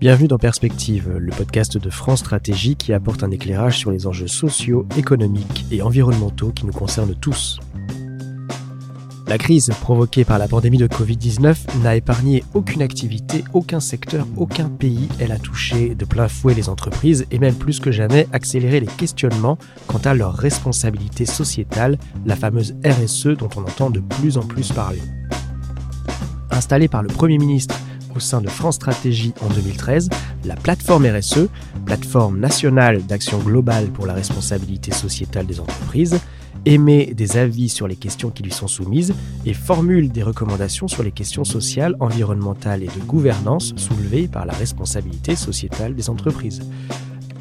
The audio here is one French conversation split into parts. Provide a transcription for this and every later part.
Bienvenue dans Perspective, le podcast de France Stratégie qui apporte un éclairage sur les enjeux sociaux, économiques et environnementaux qui nous concernent tous. La crise provoquée par la pandémie de Covid-19 n'a épargné aucune activité, aucun secteur, aucun pays. Elle a touché de plein fouet les entreprises et même plus que jamais accéléré les questionnements quant à leur responsabilité sociétale, la fameuse RSE dont on entend de plus en plus parler. Installée par le Premier ministre au sein de France Stratégie en 2013, la plateforme RSE, plateforme nationale d'action globale pour la responsabilité sociétale des entreprises, émet des avis sur les questions qui lui sont soumises et formule des recommandations sur les questions sociales, environnementales et de gouvernance soulevées par la responsabilité sociétale des entreprises.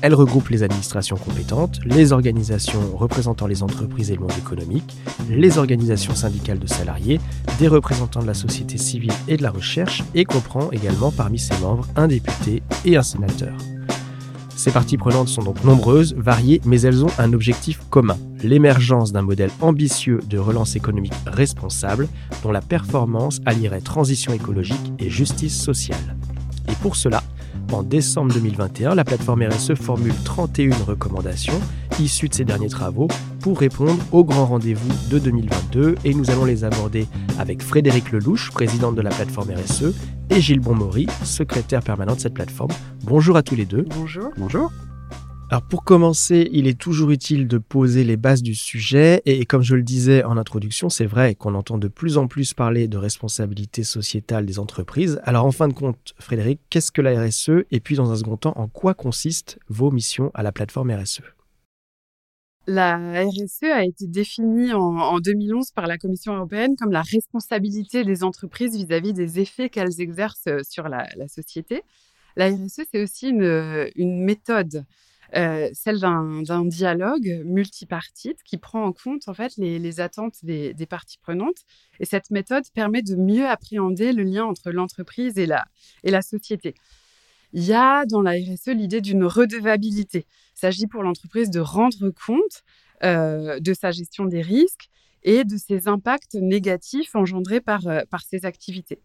Elle regroupe les administrations compétentes, les organisations représentant les entreprises et le monde économique, les organisations syndicales de salariés, des représentants de la société civile et de la recherche et comprend également parmi ses membres un député et un sénateur. Ces parties prenantes sont donc nombreuses, variées, mais elles ont un objectif commun, l'émergence d'un modèle ambitieux de relance économique responsable dont la performance allierait transition écologique et justice sociale. Et pour cela, en décembre 2021, la plateforme RSE formule 31 recommandations issues de ses derniers travaux pour répondre au grand rendez-vous de 2022 et nous allons les aborder avec Frédéric Lelouch, présidente de la plateforme RSE, et Gilles Bonmaury, secrétaire permanent de cette plateforme. Bonjour à tous les deux. Bonjour. Bonjour. Alors pour commencer, il est toujours utile de poser les bases du sujet et comme je le disais en introduction, c'est vrai qu'on entend de plus en plus parler de responsabilité sociétale des entreprises. Alors en fin de compte, Frédéric, qu'est-ce que la RSE et puis dans un second temps, en quoi consistent vos missions à la plateforme RSE la RSE a été définie en, 2011 par la Commission européenne comme la responsabilité des entreprises vis-à-vis des effets qu'elles exercent sur la, société. La RSE, c'est aussi une, méthode, euh, celle d'un dialogue multipartite qui prend en compte en fait les, attentes des, parties prenantes. Et cette méthode permet de mieux appréhender le lien entre l'entreprise et la, et la société. Il y a dans la RSE l'idée d'une redevabilité. Il s'agit pour l'entreprise de rendre compte euh, de sa gestion des risques et de ses impacts négatifs engendrés par, euh, par ses activités.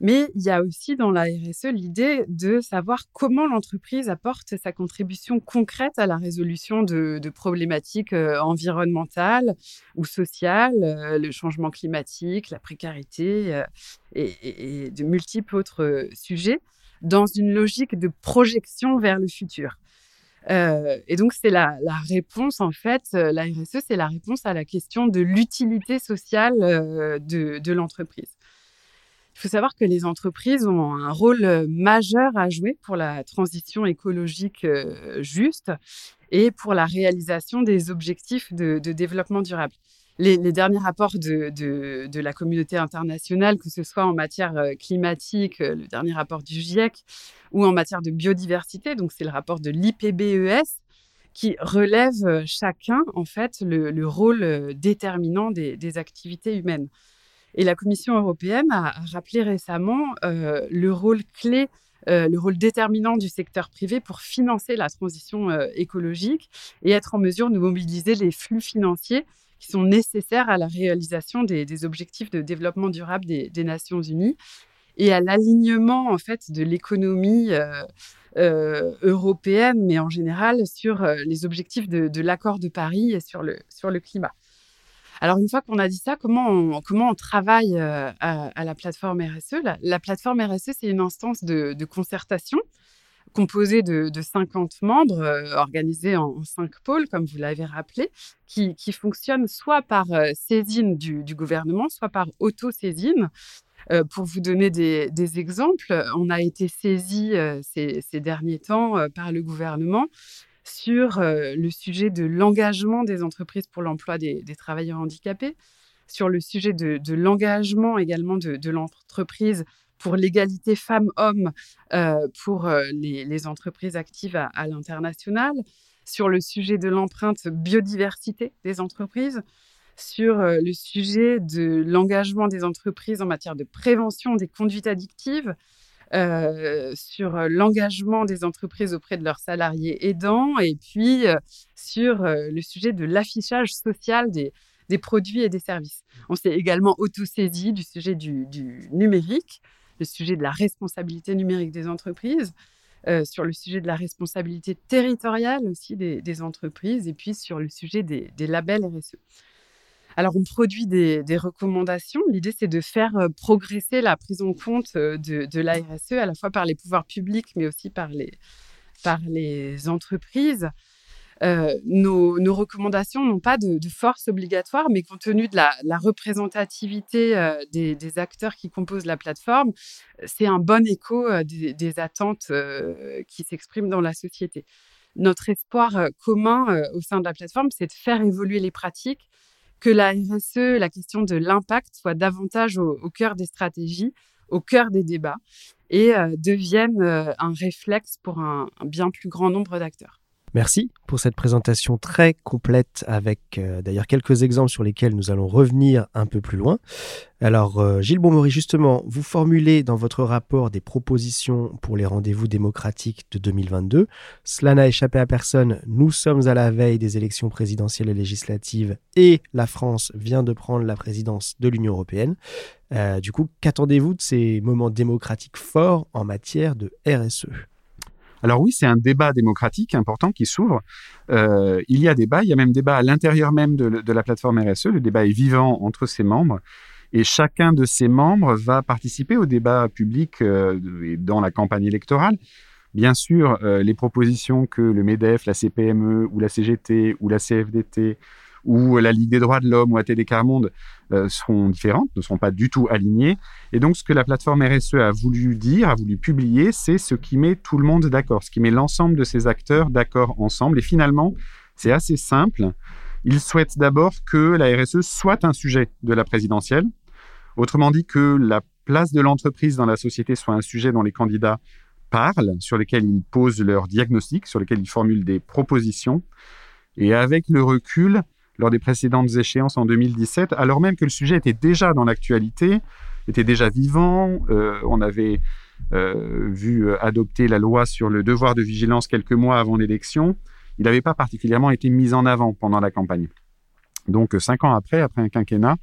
Mais il y a aussi dans la RSE l'idée de savoir comment l'entreprise apporte sa contribution concrète à la résolution de, problématiques euh, environnementales ou sociales, le changement climatique, la précarité et, de multiples autres sujets dans une logique de projection vers le futur. Euh, et donc, c'est la, réponse, en fait, euh, la RSE, c'est la réponse à la question de l'utilité sociale euh, de, l'entreprise. Il faut savoir que les entreprises ont un rôle majeur à jouer pour la transition écologique juste et pour la réalisation des objectifs de développement durable les, derniers rapports de, la communauté internationale, que ce soit en matière euh, climatique, euh, le dernier rapport du GIEC, ou en matière de biodiversité, donc c'est le rapport de l'IPBES, qui relève euh, chacun, en fait, le, rôle déterminant des, activités humaines. Et la Commission européenne a, rappelé récemment le rôle clé le rôle déterminant du secteur privé pour financer la transition écologique et être en mesure de mobiliser les flux financiers qui sont nécessaires à la réalisation des, objectifs de développement durable des, Nations Unies et à l'alignement en fait de l'économie euh, euh, européenne, mais en général sur euh, les objectifs de, l'accord de Paris et sur le, sur le climat. Alors une fois qu'on a dit ça, comment on, comment on travaille à, la plateforme RSE la, plateforme RSE, c'est une instance de, concertation composé de, 50 membres euh, organisés en, cinq pôles, comme vous l'avez rappelé, qui, fonctionnent soit par euh, saisine du, gouvernement, soit par auto-saisine. Euh, pour vous donner des, exemples, on a été saisi ces, derniers temps par le gouvernement sur le sujet de l'engagement des entreprises pour l'emploi des, travailleurs handicapés, sur le sujet de, l'engagement également de, l'entreprise pour l'égalité femmes-hommes pour les, entreprises actives à, l'international, sur le sujet de l'empreinte biodiversité des entreprises, sur le sujet de l'engagement des entreprises en matière de prévention des conduites addictives, sur l'engagement des entreprises auprès de leurs salariés aidants, et puis sur le sujet de l'affichage social des, produits et des services. On s'est également autosaisi du sujet du, numérique le sujet de la responsabilité numérique des entreprises, euh, sur le sujet de la responsabilité territoriale aussi des, entreprises et puis sur le sujet des, labels RSE. Alors, on produit des, recommandations. L'idée, c'est de faire euh, progresser la prise en compte euh, de, de la RSE à la fois par les pouvoirs publics, mais aussi par les, entreprises. Euh, nos, recommandations n'ont pas de, force obligatoire, mais compte tenu de la, représentativité des, acteurs qui composent la plateforme, c'est un bon écho des, attentes qui s'expriment dans la société. Notre espoir commun au sein de la plateforme, c'est de faire évoluer les pratiques, que la RSE, la question de l'impact, soit davantage au, cœur des stratégies, au cœur des débats, et devienne un réflexe pour un bien plus grand nombre d'acteurs. Merci pour cette présentation très complète avec euh, d'ailleurs quelques exemples sur lesquels nous allons revenir un peu plus loin. Alors euh, Gilles Bonmory, justement, vous formulez dans votre rapport des propositions pour les rendez-vous démocratiques de 2022. Cela n'a échappé à personne, nous sommes à la veille des élections présidentielles et législatives et la France vient de prendre la présidence de l'Union européenne. Euh, du coup, qu'attendez-vous de ces moments démocratiques forts en matière de RSE alors oui, c'est un débat démocratique important qui s'ouvre. Euh, il y a débat, il y a même débat à l'intérieur même de, la plateforme RSE. Le débat est vivant entre ses membres. Et chacun de ses membres va participer au débat public euh, dans la campagne électorale. Bien sûr, euh, les propositions que le MEDEF, la CPME ou la CGT ou la CFDT ou la Ligue des droits de l'homme ou ATD Carmonde euh, seront différentes, ne seront pas du tout alignées. Et donc, ce que la plateforme RSE a voulu dire, a voulu publier, c'est ce qui met tout le monde d'accord, ce qui met l'ensemble de ces acteurs d'accord ensemble. Et finalement, c'est assez simple. Ils souhaitent d'abord que la RSE soit un sujet de la présidentielle. Autrement dit, que la place de l'entreprise dans la société soit un sujet dont les candidats parlent, sur lesquels ils posent leurs diagnostics, sur lesquels ils formulent des propositions. Et avec le recul, lors des précédentes échéances en 2017, alors même que le sujet était déjà dans l'actualité, était déjà vivant. Euh, on avait euh, vu euh, adopter la loi sur le devoir de vigilance quelques mois avant l'élection. Il n'avait pas particulièrement été mis en avant pendant la campagne. Donc, cinq ans après, après un quinquennat,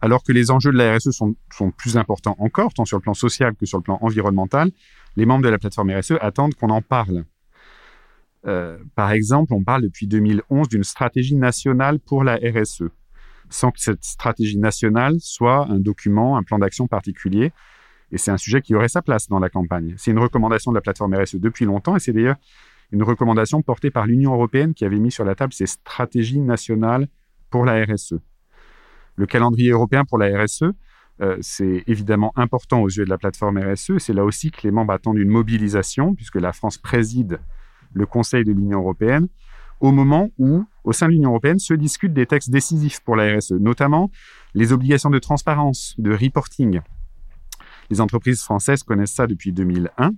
alors que les enjeux de la RSE sont, sont plus importants encore, tant sur le plan social que sur le plan environnemental, les membres de la plateforme RSE attendent qu'on en parle. Euh, par exemple, on parle depuis 2011 d'une stratégie nationale pour la RSE, sans que cette stratégie nationale soit un document, un plan d'action particulier. Et c'est un sujet qui aurait sa place dans la campagne. C'est une recommandation de la plateforme RSE depuis longtemps, et c'est d'ailleurs une recommandation portée par l'Union européenne qui avait mis sur la table ces stratégies nationales pour la RSE. Le calendrier européen pour la RSE, euh, c'est évidemment important aux yeux de la plateforme RSE. C'est là aussi que les membres attendent une mobilisation, puisque la France préside le Conseil de l'Union européenne, au moment où, au sein de l'Union européenne, se discutent des textes décisifs pour la RSE, notamment les obligations de transparence, de reporting. Les entreprises françaises connaissent ça depuis 2001.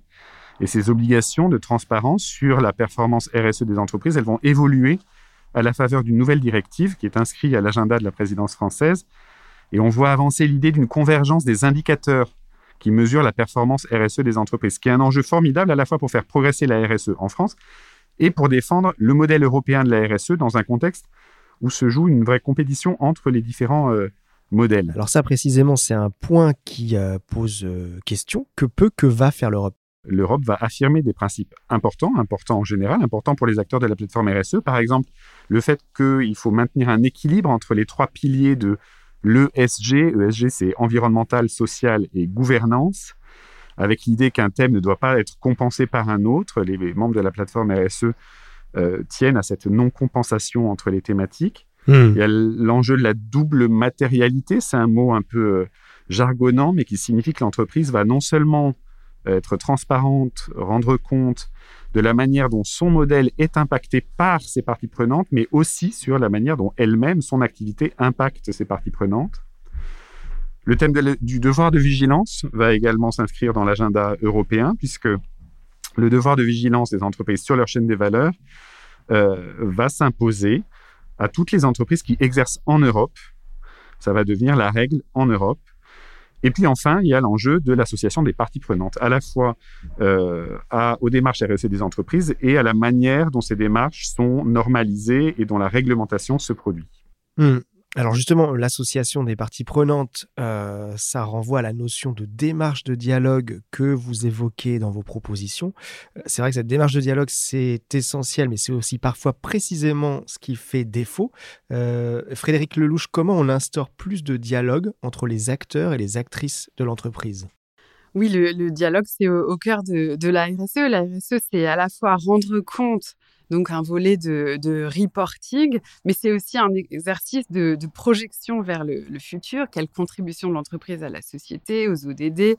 Et ces obligations de transparence sur la performance RSE des entreprises, elles vont évoluer à la faveur d'une nouvelle directive qui est inscrite à l'agenda de la présidence française. Et on voit avancer l'idée d'une convergence des indicateurs qui mesure la performance RSE des entreprises, ce qui est un enjeu formidable à la fois pour faire progresser la RSE en France et pour défendre le modèle européen de la RSE dans un contexte où se joue une vraie compétition entre les différents euh, modèles. Alors ça précisément, c'est un point qui euh, pose euh, question. Que peut, que va faire l'Europe? L'Europe va affirmer des principes importants, importants en général, importants pour les acteurs de la plateforme RSE. Par exemple, le fait qu'il faut maintenir un équilibre entre les trois piliers de l'ESG. ESG, c'est environnemental, social et gouvernance, avec l'idée qu'un thème ne doit pas être compensé par un autre. Les membres de la plateforme RSE euh, tiennent à cette non-compensation entre les thématiques. Hmm. Il y a l'enjeu de la double matérialité, c'est un mot un peu euh, jargonnant, mais qui signifie que l'entreprise va non seulement être transparente, rendre compte de la manière dont son modèle est impacté par ses parties prenantes, mais aussi sur la manière dont elle-même, son activité, impacte ses parties prenantes. Le thème du devoir de vigilance va également s'inscrire dans l'agenda européen, puisque le devoir de vigilance des entreprises sur leur chaîne des valeurs euh, va s'imposer à toutes les entreprises qui exercent en Europe. Ça va devenir la règle en Europe. Et puis enfin, il y a l'enjeu de l'association des parties prenantes, à la fois euh, aux démarches RSE des entreprises et à la manière dont ces démarches sont normalisées et dont la réglementation se produit. Hmm. Alors justement, l'association des parties prenantes, euh, ça renvoie à la notion de démarche de dialogue que vous évoquez dans vos propositions. Euh, c'est vrai que cette démarche de dialogue, c'est essentiel, mais c'est aussi parfois précisément ce qui fait défaut. Euh, Frédéric Lelouch, comment on instaure plus de dialogue entre les acteurs et les actrices de l'entreprise? Oui, le, dialogue, c'est au, cœur de, de la RSE. La RSE, c'est à la fois rendre compte donc un volet de, reporting, mais c'est aussi un exercice de, projection vers le, futur, quelle contribution de l'entreprise à la société, aux ODD,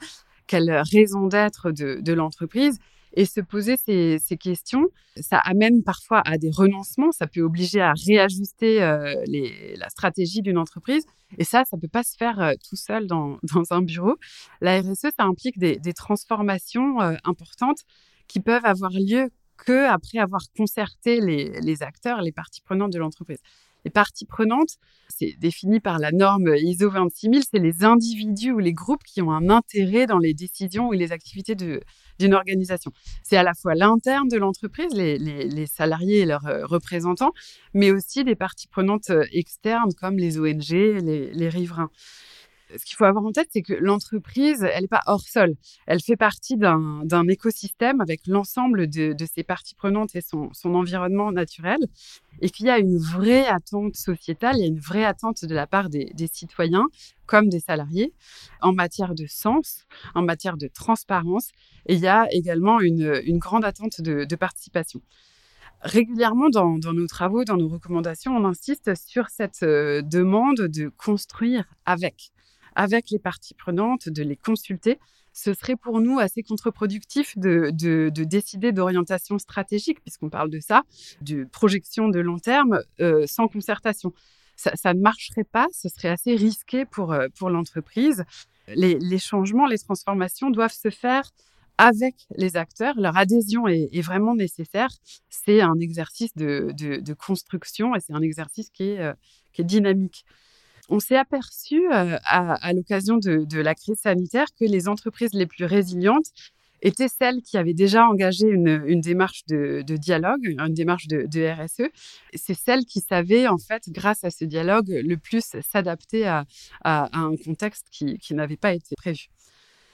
quelle raison d'être de, l'entreprise. Et se poser ces, questions, ça amène parfois à des renoncements, ça peut obliger à réajuster euh, la stratégie d'une entreprise. Et ça, ça ne peut pas se faire euh, tout seul dans, un bureau. La RSE, ça implique des, transformations euh, importantes qui peuvent avoir lieu que après avoir concerté les, acteurs, les parties prenantes de l'entreprise. Les parties prenantes, c'est défini par la norme ISO 26000, c'est les individus ou les groupes qui ont un intérêt dans les décisions ou les activités d'une organisation. C'est à la fois l'interne de l'entreprise, les, salariés et leurs euh, représentants, mais aussi des parties prenantes euh, externes comme les ONG, les riverains ce qu'il faut avoir en tête, c'est que l'entreprise, elle n'est pas hors sol. Elle fait partie d'un écosystème avec l'ensemble de, ses parties prenantes et son, environnement naturel, et qu'il y a une vraie attente sociétale, il y a une vraie attente de la part des, citoyens comme des salariés en matière de sens, en matière de transparence, et il y a également une, grande attente de, participation. Régulièrement dans, nos travaux, dans nos recommandations, on insiste sur cette euh, demande de construire avec avec les parties prenantes, de les consulter, ce serait pour nous assez contre-productif de, décider d'orientation stratégique, puisqu'on parle de ça, de projection de long terme euh, sans concertation. Ça, ne marcherait pas, ce serait assez risqué pour, euh, pour l'entreprise. Les, changements, les transformations doivent se faire avec les acteurs. Leur adhésion est, vraiment nécessaire. C'est un exercice de, construction et c'est un exercice qui est, euh, qui est dynamique. On s'est aperçu euh, à, l'occasion de, la crise sanitaire que les entreprises les plus résilientes étaient celles qui avaient déjà engagé une, démarche de, dialogue, une démarche de, RSE. C'est celles qui savaient, en fait, grâce à ce dialogue, le plus s'adapter à, un contexte qui n'avait pas été prévu.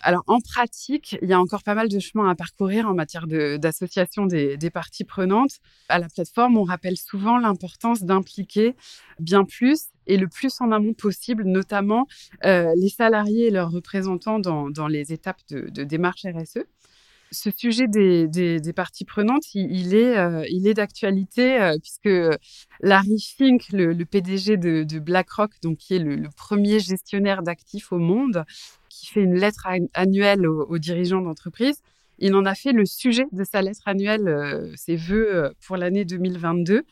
Alors en pratique, il y a encore pas mal de chemin à parcourir en matière d'association des, parties prenantes. À la plateforme, on rappelle souvent l'importance d'impliquer bien plus et le plus en amont possible, notamment euh, les salariés et leurs représentants dans, les étapes de, démarche RSE. Ce sujet des, parties prenantes, il, est, euh, est d'actualité euh, puisque Larry Fink, le, PDG de, BlackRock, donc qui est le premier gestionnaire d'actifs au monde, qui fait une lettre annuelle aux, dirigeants d'entreprise. Il en a fait le sujet de sa lettre annuelle, euh, ses vœux euh, pour l'année 2022,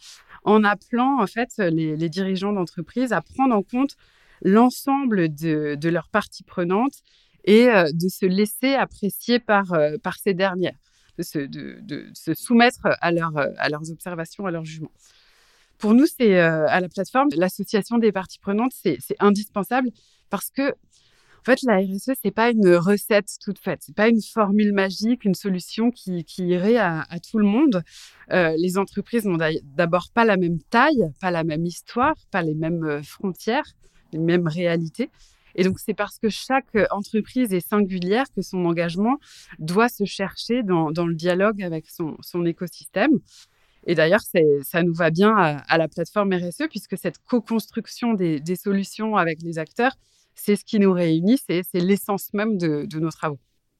en appelant en fait les, dirigeants d'entreprise à prendre en compte l'ensemble de, leurs parties prenantes et euh, de se laisser apprécier par, ces dernières, de se, soumettre à, leur, à leurs observations, à leurs jugements. Pour nous, c'est à la plateforme, l'association des parties prenantes, c'est indispensable parce que fait, la RSE, c'est pas une recette toute faite. C'est pas une formule magique, une solution qui, irait à, tout le monde. Euh, les entreprises n'ont d'abord pas la même taille, pas la même histoire, pas les mêmes euh, frontières, les mêmes réalités. Et donc, c'est parce que chaque entreprise est singulière que son engagement doit se chercher dans, le dialogue avec son, écosystème. Et d'ailleurs, ça nous va bien à, la plateforme RSE, puisque cette co-construction des, solutions avec les acteurs, c'est ce qui nous réunit, c'est l'essence même de, nos travaux.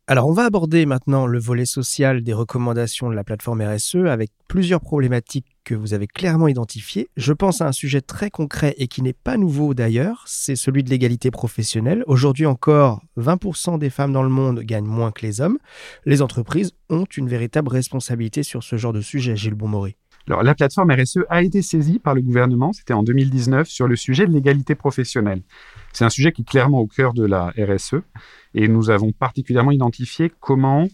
Alors, on va aborder maintenant le volet social des recommandations de la plateforme RSE avec plusieurs problématiques que vous avez clairement identifiées. Je pense à un sujet très concret et qui n'est pas nouveau d'ailleurs, c'est celui de l'égalité professionnelle. Aujourd'hui encore, 20% des femmes dans le monde gagnent moins que les hommes. Les entreprises ont une véritable responsabilité sur ce genre de sujet, Gilles Bonmoré. Alors, la plateforme RSE a été saisie par le gouvernement, c'était en 2019, sur le sujet de l'égalité professionnelle. C'est un sujet qui est clairement au cœur de la RSE et nous avons particulièrement identifié comment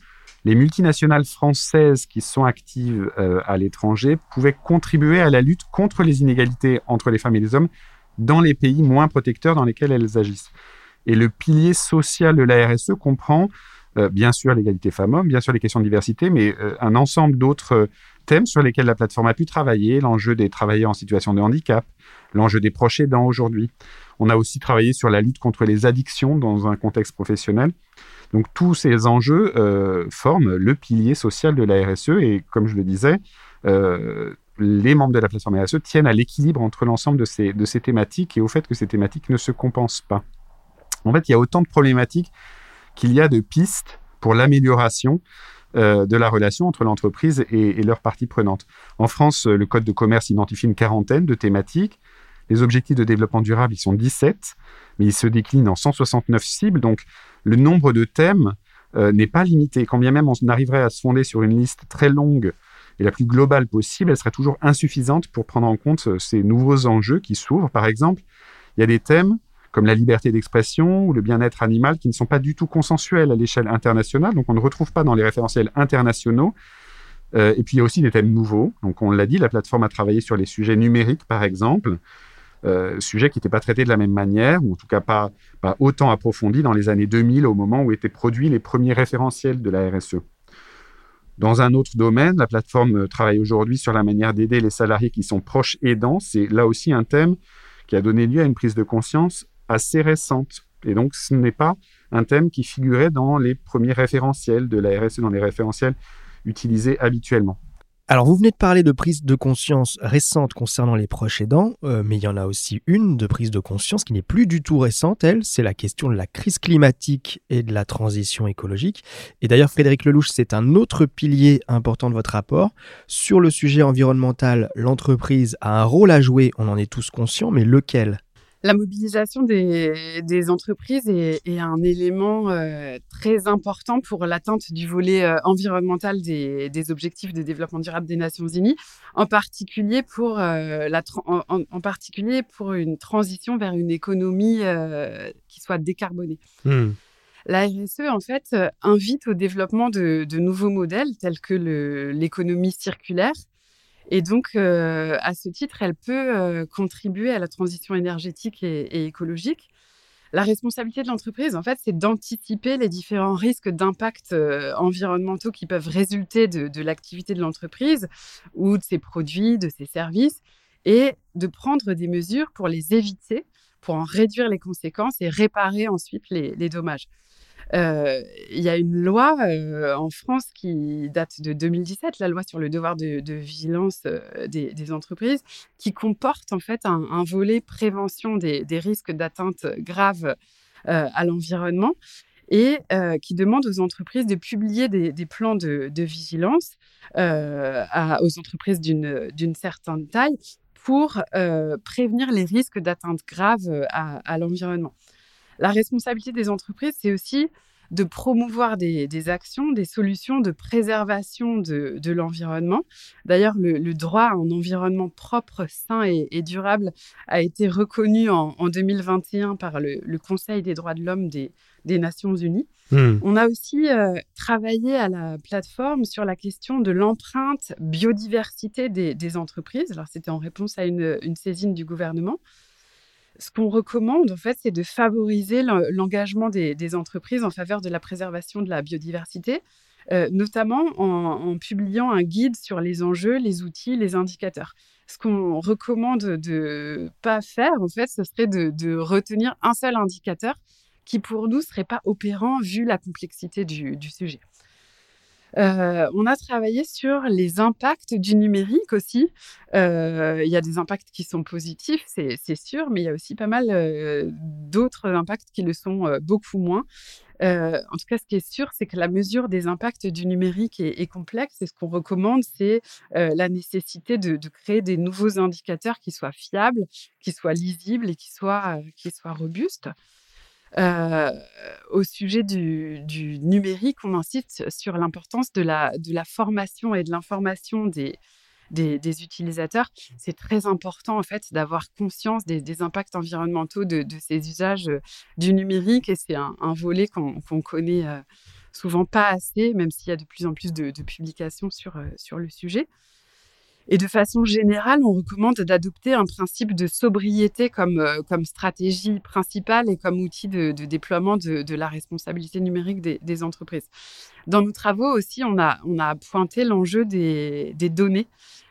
les multinationales françaises qui sont actives euh, à l'étranger pouvaient contribuer à la lutte contre les inégalités entre les femmes et les hommes dans les pays moins protecteurs dans lesquels elles agissent. Et le pilier social de la RSE comprend bien sûr l'égalité femmes-hommes, bien sûr les questions de diversité, mais un ensemble d'autres thèmes sur lesquels la plateforme a pu travailler, l'enjeu des travailleurs en situation de handicap, l'enjeu des proches aidants aujourd'hui. On a aussi travaillé sur la lutte contre les addictions dans un contexte professionnel. Donc tous ces enjeux euh, forment le pilier social de la RSE et comme je le disais, euh, les membres de la plateforme RSE tiennent à l'équilibre entre l'ensemble de ces, de ces thématiques et au fait que ces thématiques ne se compensent pas. En fait, il y a autant de problématiques qu'il y a de pistes pour l'amélioration euh, de la relation entre l'entreprise et, leurs parties prenantes. En France, le Code de commerce identifie une quarantaine de thématiques. Les objectifs de développement durable, ils sont 17, mais ils se déclinent en 169 cibles. Donc, le nombre de thèmes euh, n'est pas limité. Quand bien même on arriverait à se fonder sur une liste très longue et la plus globale possible, elle serait toujours insuffisante pour prendre en compte euh, ces nouveaux enjeux qui s'ouvrent. Par exemple, il y a des thèmes comme la liberté d'expression ou le bien-être animal, qui ne sont pas du tout consensuels à l'échelle internationale, donc on ne retrouve pas dans les référentiels internationaux. Euh, et puis il y a aussi des thèmes nouveaux. Donc on l'a dit, la plateforme a travaillé sur les sujets numériques, par exemple, euh, sujets qui n'étaient pas traités de la même manière, ou en tout cas pas, pas autant approfondis dans les années 2000, au moment où étaient produits les premiers référentiels de la RSE. Dans un autre domaine, la plateforme travaille aujourd'hui sur la manière d'aider les salariés qui sont proches aidants. C'est là aussi un thème qui a donné lieu à une prise de conscience assez récente. Et donc, ce n'est pas un thème qui figurait dans les premiers référentiels de la RSE, dans les référentiels utilisés habituellement. Alors, vous venez de parler de prise de conscience récente concernant les proches aidants, euh, mais il y en a aussi une de prise de conscience qui n'est plus du tout récente, elle, c'est la question de la crise climatique et de la transition écologique. Et d'ailleurs, Frédéric Lelouch, c'est un autre pilier important de votre rapport. Sur le sujet environnemental, l'entreprise a un rôle à jouer, on en est tous conscients, mais lequel? La mobilisation des, entreprises est, un élément euh, très important pour l'atteinte du volet euh, environnemental des, objectifs de développement durable des Nations Unies, en particulier pour, euh, la en, particulier pour une transition vers une économie qui soit décarbonée. Hmm. La RSE, en fait, invite au développement de, de nouveaux modèles tels que l'économie circulaire, et donc, euh, à ce titre, elle peut euh, contribuer à la transition énergétique et, écologique. La responsabilité de l'entreprise, en fait, c'est d'anticiper les différents risques d'impact euh, environnementaux qui peuvent résulter de, l'activité de l'entreprise ou de ses produits, de ses services, et de prendre des mesures pour les éviter, pour en réduire les conséquences et réparer ensuite les dommages. Euh, il y a une loi euh, en France qui date de 2017, la loi sur le devoir de, vigilance euh, des, entreprises, qui comporte en fait un, volet prévention des, risques d'atteinte grave à l'environnement et qui demande aux entreprises de publier des, plans de, vigilance aux entreprises d'une certaine taille pour prévenir les risques d'atteinte grave à l'environnement. La responsabilité des entreprises, c'est aussi de promouvoir des, actions, des solutions de préservation de, l'environnement. D'ailleurs, le, droit à un environnement propre, sain et, durable a été reconnu en, 2021 par le, Conseil des droits de l'homme des, Nations Unies. Hmm. On a aussi euh, travaillé à la plateforme sur la question de l'empreinte biodiversité des, entreprises. Alors, c'était en réponse à une saisine du gouvernement ce qu'on recommande, en fait, c'est de favoriser l'engagement des, entreprises en faveur de la préservation de la biodiversité, euh, notamment en, publiant un guide sur les enjeux, les outils, les indicateurs. Ce qu'on recommande de pas faire, en fait, ce serait de, retenir un seul indicateur qui, pour nous, serait pas opérant vu la complexité du sujet. Euh, on a travaillé sur les impacts du numérique aussi. Euh, il y a des impacts qui sont positifs, c'est sûr, mais il y a aussi pas mal euh, d'autres impacts qui le sont beaucoup moins. en tout cas, ce qui est sûr, c'est que la mesure des impacts du numérique est, complexe et ce qu'on recommande, c'est la nécessité de, créer des nouveaux indicateurs qui soient fiables, qui soient lisibles et qui soient, qui soient robustes. Euh, au sujet du, numérique, on insiste sur l'importance de la, formation et de l'information des, utilisateurs. C'est très important en fait d'avoir conscience des, impacts environnementaux de, ces usages euh, du numérique et c'est un, volet qu'on connaît euh, souvent pas assez, même s'il y a de plus en plus de, publications sur le sujet. Et de façon générale, on recommande d'adopter un principe de sobriété comme, euh, stratégie principale et comme outil de, déploiement de, la responsabilité numérique des, entreprises. Dans nos travaux aussi, on a, pointé l'enjeu des, données.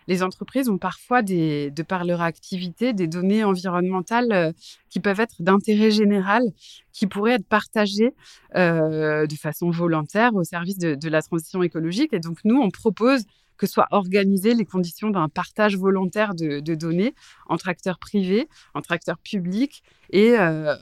Les entreprises ont parfois, de par leur activité, des données environnementales euh, qui peuvent être d'intérêt général, qui pourraient être partagées euh, de façon volontaire au service de, de la transition écologique. Et donc, nous, on propose que soient organisées les conditions d'un partage volontaire de, données entre acteurs privés, entre acteurs publics et euh,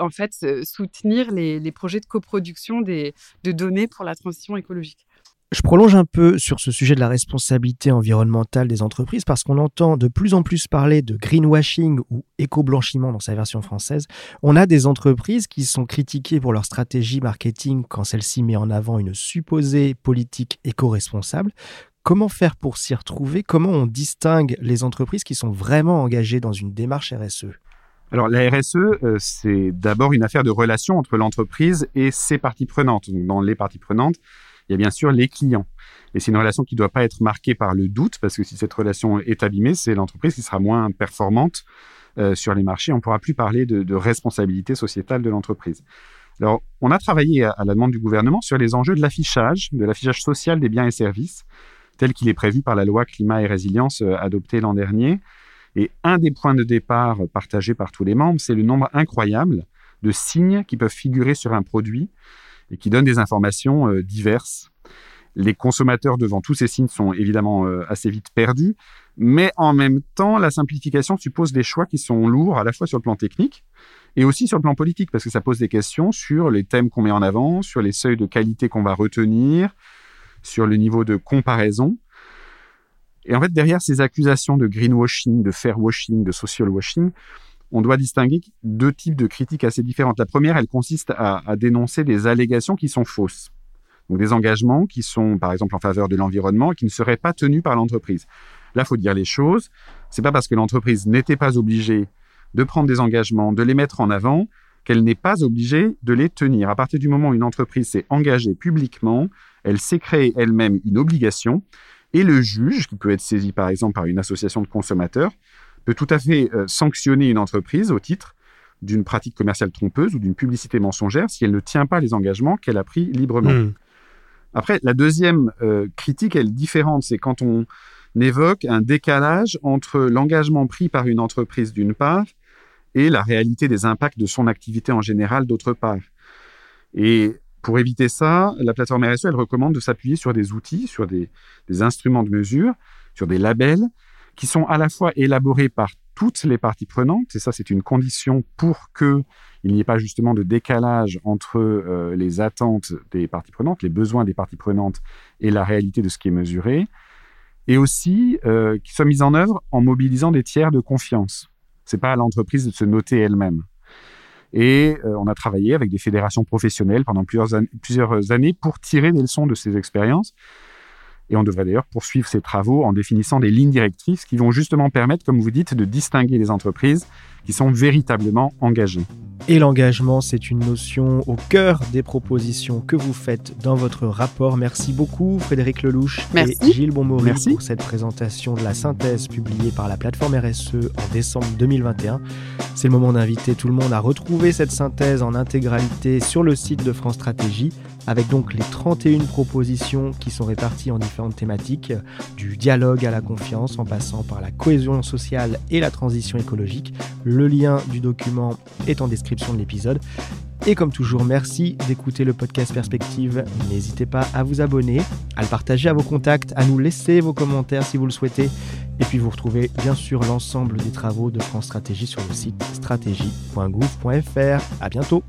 en fait soutenir les, projets de coproduction des, de données pour la transition écologique. Je prolonge un peu sur ce sujet de la responsabilité environnementale des entreprises parce qu'on entend de plus en plus parler de greenwashing ou éco-blanchiment dans sa version française. On a des entreprises qui sont critiquées pour leur stratégie marketing quand celle-ci met en avant une supposée politique éco-responsable. Comment faire pour s'y retrouver? Comment on distingue les entreprises qui sont vraiment engagées dans une démarche RSE alors la RSE, euh, c'est d'abord une affaire de relation entre l'entreprise et ses parties prenantes. Dans les parties prenantes, il y a bien sûr les clients. Et c'est une relation qui ne doit pas être marquée par le doute, parce que si cette relation est abîmée, c'est l'entreprise qui sera moins performante euh, sur les marchés. On ne pourra plus parler de, responsabilité sociétale de l'entreprise. Alors, on a travaillé à la demande du gouvernement sur les enjeux de l'affichage, de l'affichage social des biens et services tel qu'il est prévu par la loi climat et résilience euh, adoptée l'an dernier. Et un des points de départ partagés par tous les membres, c'est le nombre incroyable de signes qui peuvent figurer sur un produit et qui donnent des informations euh, diverses. Les consommateurs devant tous ces signes sont évidemment euh, assez vite perdus, mais en même temps, la simplification suppose des choix qui sont lourds à la fois sur le plan technique et aussi sur le plan politique, parce que ça pose des questions sur les thèmes qu'on met en avant, sur les seuils de qualité qu'on va retenir, sur le niveau de comparaison. Et en fait, derrière ces accusations de greenwashing, de fairwashing, de social washing, on doit distinguer deux types de critiques assez différentes. La première, elle consiste à, dénoncer des allégations qui sont fausses. Donc des engagements qui sont, par exemple, en faveur de l'environnement et qui ne seraient pas tenus par l'entreprise. Là, faut dire les choses. C'est pas parce que l'entreprise n'était pas obligée de prendre des engagements, de les mettre en avant, qu'elle n'est pas obligée de les tenir. À partir du moment où une entreprise s'est engagée publiquement, elle s'est créée elle-même une obligation et le juge, qui peut être saisi par exemple par une association de consommateurs, peut tout à fait euh, sanctionner une entreprise au titre d'une pratique commerciale trompeuse ou d'une publicité mensongère si elle ne tient pas les engagements qu'elle a pris librement. Hmm. Après, la deuxième euh, critique, elle est différente. C'est quand on évoque un décalage entre l'engagement pris par une entreprise d'une part et la réalité des impacts de son activité en général d'autre part. Et pour éviter ça, la plateforme RSE, recommande de s'appuyer sur des outils, sur des, instruments de mesure, sur des labels qui sont à la fois élaborés par toutes les parties prenantes, et ça c'est une condition pour que il n'y ait pas justement de décalage entre euh, les attentes des parties prenantes, les besoins des parties prenantes et la réalité de ce qui est mesuré, et aussi euh, qui soient mis en œuvre en mobilisant des tiers de confiance. C'est pas à l'entreprise de se noter elle-même. Et euh, on a travaillé avec des fédérations professionnelles pendant plusieurs, plusieurs années pour tirer des leçons de ces expériences. Et on devrait d'ailleurs poursuivre ces travaux en définissant des lignes directrices qui vont justement permettre, comme vous dites, de distinguer les entreprises qui sont véritablement engagées. Et l'engagement, c'est une notion au cœur des propositions que vous faites dans votre rapport. Merci beaucoup Frédéric Lelouch et Gilles Bonmori pour cette présentation de la synthèse publiée par la plateforme RSE en décembre 2021. C'est le moment d'inviter tout le monde à retrouver cette synthèse en intégralité sur le site de France Stratégie avec donc les 31 propositions qui sont réparties en différentes thématiques, du dialogue à la confiance en passant par la cohésion sociale et la transition écologique. Le lien du document est en description de l'épisode. Et comme toujours, merci d'écouter le podcast Perspective. N'hésitez pas à vous abonner, à le partager à vos contacts, à nous laisser vos commentaires si vous le souhaitez. Et puis vous retrouvez bien sûr l'ensemble des travaux de France Stratégie sur le site stratégie.gouv.fr. À bientôt!